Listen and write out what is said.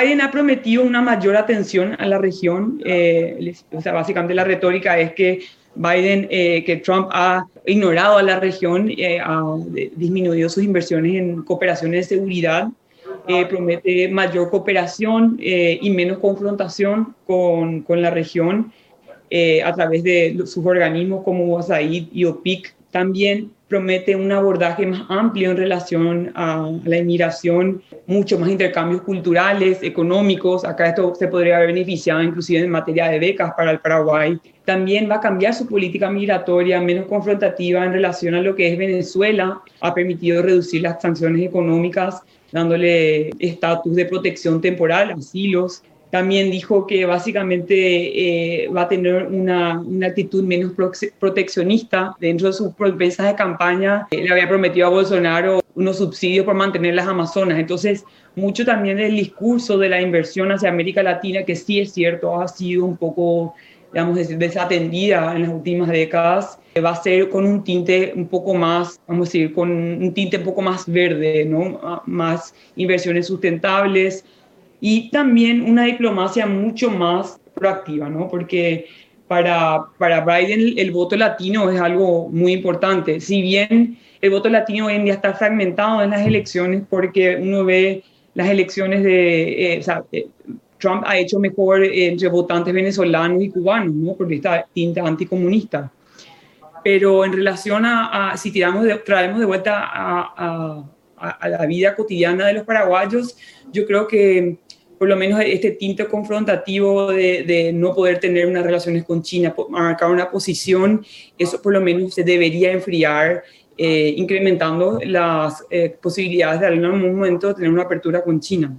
Biden ha prometido una mayor atención a la región. Eh, o sea, básicamente la retórica es que Biden, eh, que Trump ha ignorado a la región, eh, ha disminuido sus inversiones en cooperaciones de seguridad, promete mayor cooperación y menos confrontación con, con la región a través de sus organismos como USAID y OPIC. También promete un abordaje más amplio en relación a la inmigración, mucho más intercambios culturales, económicos. Acá esto se podría haber beneficiado inclusive en materia de becas para el Paraguay. También va a cambiar su política migratoria, menos confrontativa en relación a lo que es Venezuela. Ha permitido reducir las sanciones económicas, dándole estatus de protección temporal, asilos. También dijo que básicamente eh, va a tener una, una, actitud menos proteccionista dentro de sus promesas de campaña. Eh, le había prometido a Bolsonaro unos subsidios por mantener las Amazonas. Entonces, mucho también del discurso de la inversión hacia América Latina, que sí es cierto, ha sido un poco, digamos, desatendida en las últimas décadas, eh, va a ser con un tinte un poco más, vamos a decir, con un tinte un poco más verde, ¿no? Más inversiones sustentables, y también una diplomacia mucho más proactiva, ¿no? Porque para, para Biden el voto latino es algo muy importante. Si bien el voto latino hoy en día está fragmentado en las elecciones porque uno ve las elecciones de... Eh, o sea, eh, Trump ha hecho mejor entre votantes venezolanos y cubanos, ¿no? Porque está tinta anticomunista. Pero en relación a, si tiramos de, traemos de vuelta a, a, a, la vida cotidiana de los paraguayos, yo creo que por lo menos este tinte confrontativo de, no poder tener unas relaciones con China, marcar una posición, eso por lo menos se debería enfriar, eh, incrementando las eh, posibilidades de algún momento tener una apertura con China.